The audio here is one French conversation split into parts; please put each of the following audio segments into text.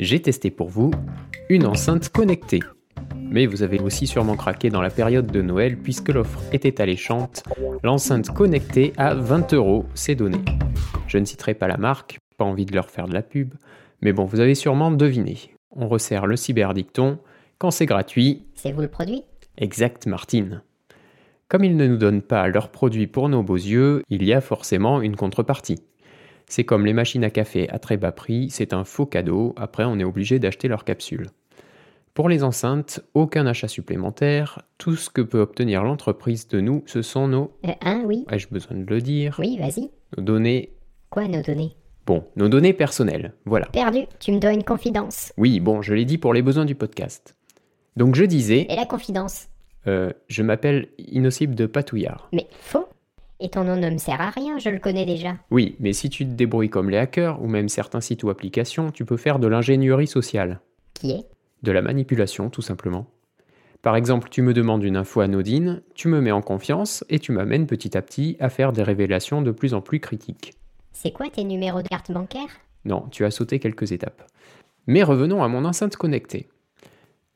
j'ai testé pour vous une enceinte connectée. Mais vous avez aussi sûrement craqué dans la période de Noël puisque l'offre était alléchante. L'enceinte connectée à 20 euros, c'est donné. Je ne citerai pas la marque, pas envie de leur faire de la pub, mais bon, vous avez sûrement deviné. On resserre le cyberdicton. Quand c'est gratuit. C'est vous le produit? Exact, Martine. Comme ils ne nous donnent pas leurs produits pour nos beaux yeux, il y a forcément une contrepartie. C'est comme les machines à café à très bas prix, c'est un faux cadeau, après on est obligé d'acheter leurs capsules. Pour les enceintes, aucun achat supplémentaire, tout ce que peut obtenir l'entreprise de nous, ce sont nos... Euh, hein, oui Ai-je besoin de le dire? Oui, vas-y. Nos données... Quoi, nos données? Bon, nos données personnelles, voilà. Perdu, tu me dois une confidence. Oui, bon, je l'ai dit pour les besoins du podcast. Donc je disais... Et la confidence? Euh, je m'appelle Innocible de Patouillard. Mais faux Et ton nom ne me sert à rien, je le connais déjà. Oui, mais si tu te débrouilles comme les hackers, ou même certains sites ou applications, tu peux faire de l'ingénierie sociale. Qui est? De la manipulation, tout simplement. Par exemple, tu me demandes une info anodine, tu me mets en confiance et tu m'amènes petit à petit à faire des révélations de plus en plus critiques. C'est quoi tes numéros de carte bancaire? Non, tu as sauté quelques étapes. Mais revenons à mon enceinte connectée.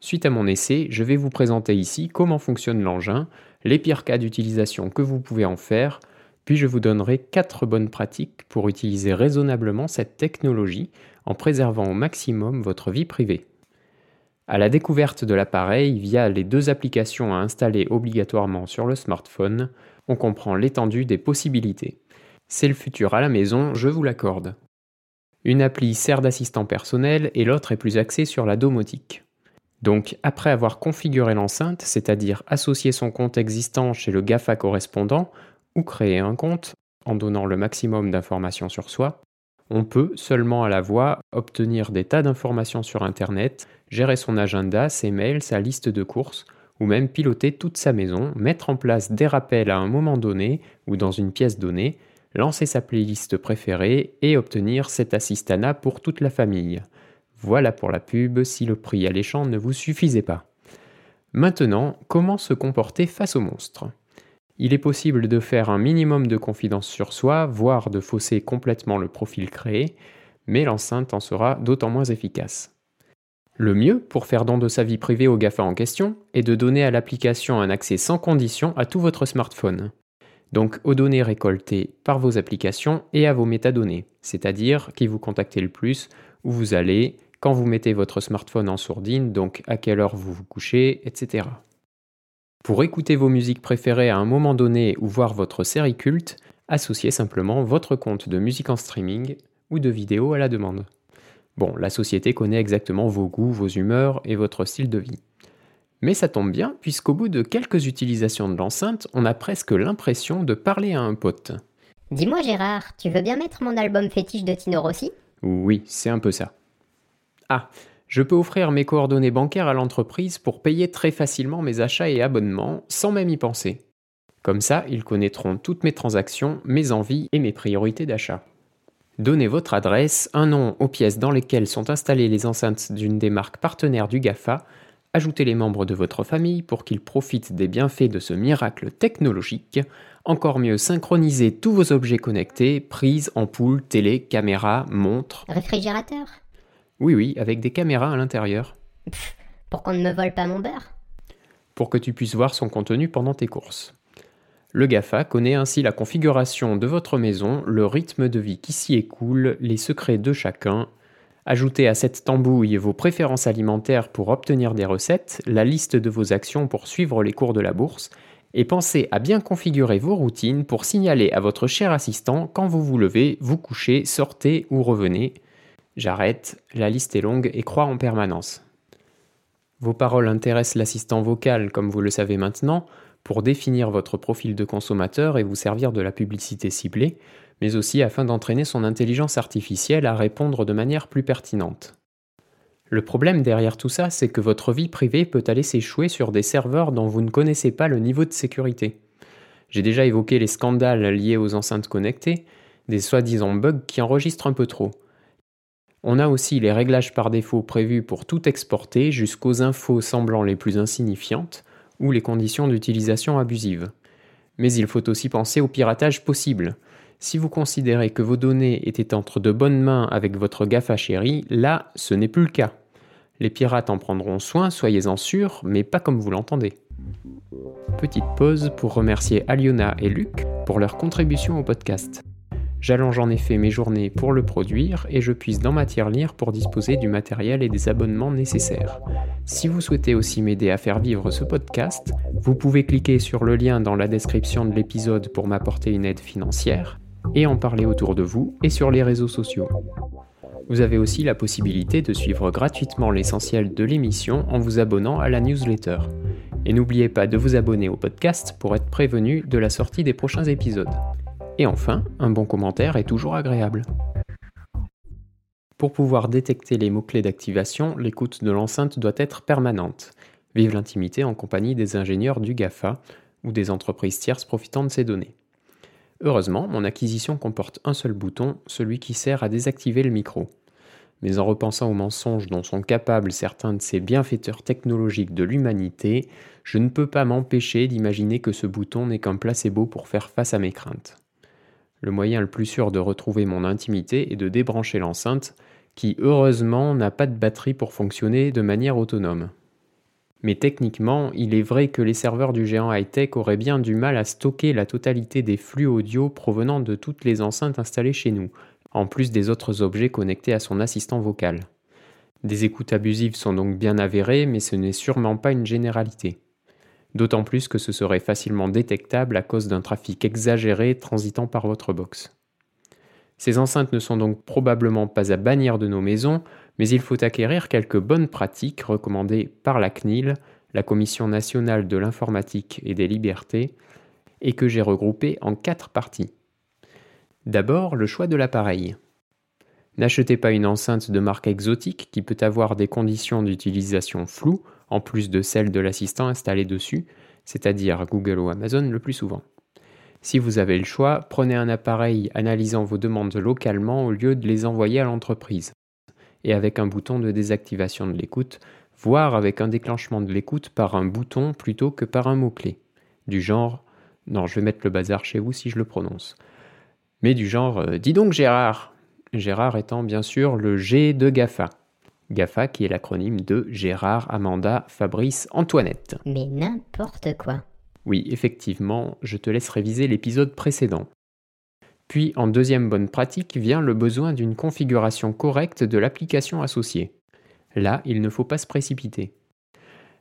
Suite à mon essai, je vais vous présenter ici comment fonctionne l'engin, les pires cas d'utilisation que vous pouvez en faire, puis je vous donnerai 4 bonnes pratiques pour utiliser raisonnablement cette technologie en préservant au maximum votre vie privée. À la découverte de l'appareil via les deux applications à installer obligatoirement sur le smartphone, on comprend l'étendue des possibilités. C'est le futur à la maison, je vous l'accorde. Une appli sert d'assistant personnel et l'autre est plus axée sur la domotique. Donc, après avoir configuré l'enceinte, c'est-à-dire associer son compte existant chez le GAFA correspondant ou créer un compte en donnant le maximum d'informations sur soi, on peut, seulement à la voix, obtenir des tas d'informations sur Internet, gérer son agenda, ses mails, sa liste de courses, ou même piloter toute sa maison, mettre en place des rappels à un moment donné ou dans une pièce donnée, lancer sa playlist préférée et obtenir cet assistana pour toute la famille. Voilà pour la pub si le prix alléchant ne vous suffisait pas. Maintenant, comment se comporter face au monstre? Il est possible de faire un minimum de confidence sur soi, voire de fausser complètement le profil créé, mais l'enceinte en sera d'autant moins efficace. Le mieux pour faire don de sa vie privée au GAFA en question est de donner à l'application un accès sans condition à tout votre smartphone. Donc aux données récoltées par vos applications et à vos métadonnées, c'est-à-dire qui vous contactez le plus, où vous allez, quand vous mettez votre smartphone en sourdine, donc à quelle heure vous vous couchez, etc. Pour écouter vos musiques préférées à un moment donné ou voir votre série culte, associez simplement votre compte de musique en streaming ou de vidéo à la demande. Bon, la société connaît exactement vos goûts, vos humeurs et votre style de vie. Mais ça tombe bien, puisqu'au bout de quelques utilisations de l'enceinte, on a presque l'impression de parler à un pote. Dis-moi Gérard, tu veux bien mettre mon album fétiche de Tino Rossi? Oui, c'est un peu ça. Ah, je peux offrir mes coordonnées bancaires à l'entreprise pour payer très facilement mes achats et abonnements sans même y penser. Comme ça, ils connaîtront toutes mes transactions, mes envies et mes priorités d'achat. Donnez votre adresse, un nom aux pièces dans lesquelles sont installées les enceintes d'une des marques partenaires du GAFA, ajoutez les membres de votre famille pour qu'ils profitent des bienfaits de ce miracle technologique, encore mieux synchronisez tous vos objets connectés, prises, ampoules, télé, caméras, montres. Réfrigérateur? Oui, oui, avec des caméras à l'intérieur. pour qu'on ne me vole pas mon beurre Pour que tu puisses voir son contenu pendant tes courses. Le GAFA connaît ainsi la configuration de votre maison, le rythme de vie qui s'y écoule, les secrets de chacun. Ajoutez à cette tambouille vos préférences alimentaires pour obtenir des recettes, la liste de vos actions pour suivre les cours de la bourse, et pensez à bien configurer vos routines pour signaler à votre cher assistant quand vous vous levez, vous couchez, sortez ou revenez. J'arrête, la liste est longue et croît en permanence. Vos paroles intéressent l'assistant vocal, comme vous le savez maintenant, pour définir votre profil de consommateur et vous servir de la publicité ciblée, mais aussi afin d'entraîner son intelligence artificielle à répondre de manière plus pertinente. Le problème derrière tout ça, c'est que votre vie privée peut aller s'échouer sur des serveurs dont vous ne connaissez pas le niveau de sécurité. J'ai déjà évoqué les scandales liés aux enceintes connectées, des soi-disant bugs qui enregistrent un peu trop. On a aussi les réglages par défaut prévus pour tout exporter jusqu'aux infos semblant les plus insignifiantes ou les conditions d'utilisation abusives. Mais il faut aussi penser au piratage possible. Si vous considérez que vos données étaient entre de bonnes mains avec votre GAFA chéri, là, ce n'est plus le cas. Les pirates en prendront soin, soyez-en sûrs, mais pas comme vous l'entendez. Petite pause pour remercier Aliona et Luc pour leur contribution au podcast. J'allonge en effet mes journées pour le produire et je puise dans ma tirelire pour disposer du matériel et des abonnements nécessaires. Si vous souhaitez aussi m'aider à faire vivre ce podcast, vous pouvez cliquer sur le lien dans la description de l'épisode pour m'apporter une aide financière et en parler autour de vous et sur les réseaux sociaux. Vous avez aussi la possibilité de suivre gratuitement l'essentiel de l'émission en vous abonnant à la newsletter. Et n'oubliez pas de vous abonner au podcast pour être prévenu de la sortie des prochains épisodes. Et enfin, un bon commentaire est toujours agréable. Pour pouvoir détecter les mots-clés d'activation, l'écoute de l'enceinte doit être permanente. Vive l'intimité en compagnie des ingénieurs du GAFA ou des entreprises tierces profitant de ces données. Heureusement, mon acquisition comporte un seul bouton, celui qui sert à désactiver le micro. Mais en repensant aux mensonges dont sont capables certains de ces bienfaiteurs technologiques de l'humanité, je ne peux pas m'empêcher d'imaginer que ce bouton n'est qu'un placebo pour faire face à mes craintes. Le moyen le plus sûr de retrouver mon intimité est de débrancher l'enceinte, qui heureusement n'a pas de batterie pour fonctionner de manière autonome. Mais techniquement, il est vrai que les serveurs du géant high-tech auraient bien du mal à stocker la totalité des flux audio provenant de toutes les enceintes installées chez nous, en plus des autres objets connectés à son assistant vocal. Des écoutes abusives sont donc bien avérées, mais ce n'est sûrement pas une généralité. D'autant plus que ce serait facilement détectable à cause d'un trafic exagéré transitant par votre box. Ces enceintes ne sont donc probablement pas à bannir de nos maisons, mais il faut acquérir quelques bonnes pratiques recommandées par la CNIL, la Commission nationale de l'informatique et des libertés, et que j'ai regroupées en quatre parties. D'abord, le choix de l'appareil. N'achetez pas une enceinte de marque exotique qui peut avoir des conditions d'utilisation floues, en plus de celles de l'assistant installé dessus, c'est-à-dire Google ou Amazon le plus souvent. Si vous avez le choix, prenez un appareil analysant vos demandes localement au lieu de les envoyer à l'entreprise et avec un bouton de désactivation de l'écoute, voire avec un déclenchement de l'écoute par un bouton plutôt que par un mot-clé. Du genre, non, je vais mettre le bazar chez vous si je le prononce. Mais du genre, euh, dis donc Gérard Gérard étant bien sûr le G de GAFA. GAFA qui est l'acronyme de Gérard, Amanda, Fabrice, Antoinette. Mais n'importe quoi. Oui, effectivement, je te laisse réviser l'épisode précédent. Puis en deuxième bonne pratique vient le besoin d'une configuration correcte de l'application associée. Là, il ne faut pas se précipiter.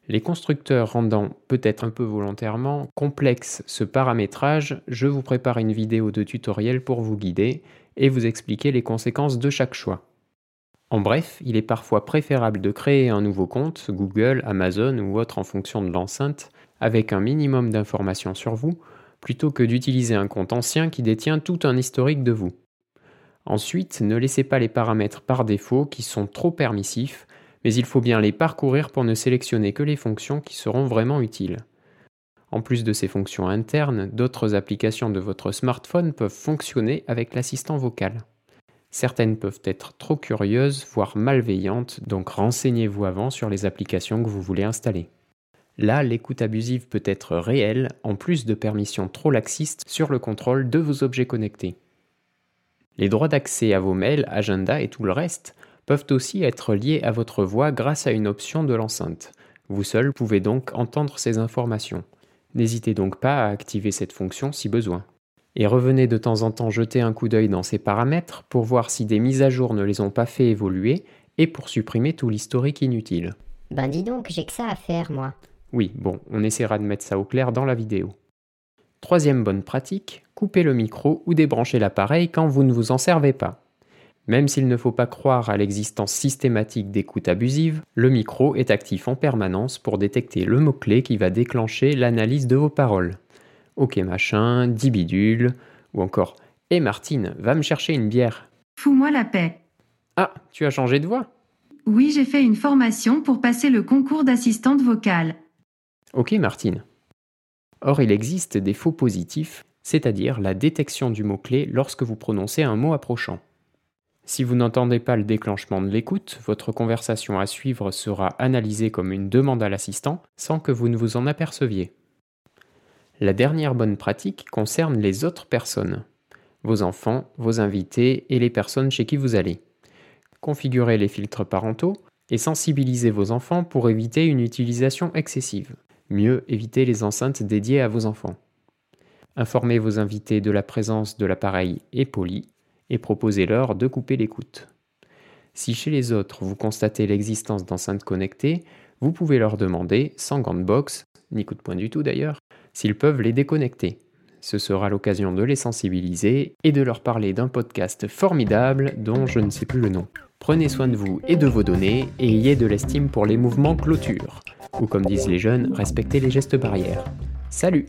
Les constructeurs rendant, peut-être un peu volontairement, complexe ce paramétrage, je vous prépare une vidéo de tutoriel pour vous guider et vous expliquer les conséquences de chaque choix. En bref, il est parfois préférable de créer un nouveau compte, Google, Amazon ou autre en fonction de l'enceinte, avec un minimum d'informations sur vous, plutôt que d'utiliser un compte ancien qui détient tout un historique de vous. Ensuite, ne laissez pas les paramètres par défaut qui sont trop permissifs, mais il faut bien les parcourir pour ne sélectionner que les fonctions qui seront vraiment utiles. En plus de ces fonctions internes, d'autres applications de votre smartphone peuvent fonctionner avec l'assistant vocal. Certaines peuvent être trop curieuses, voire malveillantes, donc renseignez-vous avant sur les applications que vous voulez installer. Là, l'écoute abusive peut être réelle, en plus de permissions trop laxistes sur le contrôle de vos objets connectés. Les droits d'accès à vos mails, agenda et tout le reste peuvent aussi être liés à votre voix grâce à une option de l'enceinte. Vous seul pouvez donc entendre ces informations. N'hésitez donc pas à activer cette fonction si besoin. Et revenez de temps en temps jeter un coup d'œil dans ces paramètres pour voir si des mises à jour ne les ont pas fait évoluer et pour supprimer tout l'historique inutile. Ben dis donc, j'ai que ça à faire, moi. Oui, bon, on essaiera de mettre ça au clair dans la vidéo. Troisième bonne pratique, coupez le micro ou débranchez l'appareil quand vous ne vous en servez pas. Même s'il ne faut pas croire à l'existence systématique d'écoute abusive, le micro est actif en permanence pour détecter le mot-clé qui va déclencher l'analyse de vos paroles. Ok machin, dit bidule, ou encore Hé Martine, va me chercher une bière. Fous-moi la paix. Ah, tu as changé de voix? Oui, j'ai fait une formation pour passer le concours d'assistante vocale. Ok Martine. Or, il existe des faux positifs, c'est-à-dire la détection du mot-clé lorsque vous prononcez un mot approchant. Si vous n'entendez pas le déclenchement de l'écoute, votre conversation à suivre sera analysée comme une demande à l'assistant sans que vous ne vous en aperceviez. La dernière bonne pratique concerne les autres personnes. vos enfants, vos invités et les personnes chez qui vous allez. Configurez les filtres parentaux et sensibilisez vos enfants pour éviter une utilisation excessive. Mieux, évitez les enceintes dédiées à vos enfants. Informez vos invités de la présence de l'appareil et poli et proposez-leur de couper l'écoute. Si chez les autres vous constatez l'existence d'enceintes connectées, vous pouvez leur demander, sans grande box, ni coup de poing du tout d'ailleurs, s'ils peuvent les déconnecter. Ce sera l'occasion de les sensibiliser et de leur parler d'un podcast formidable dont je ne sais plus le nom. Prenez soin de vous et de vos données et ayez de l'estime pour les mouvements clôture. Ou comme disent les jeunes, respectez les gestes barrières. Salut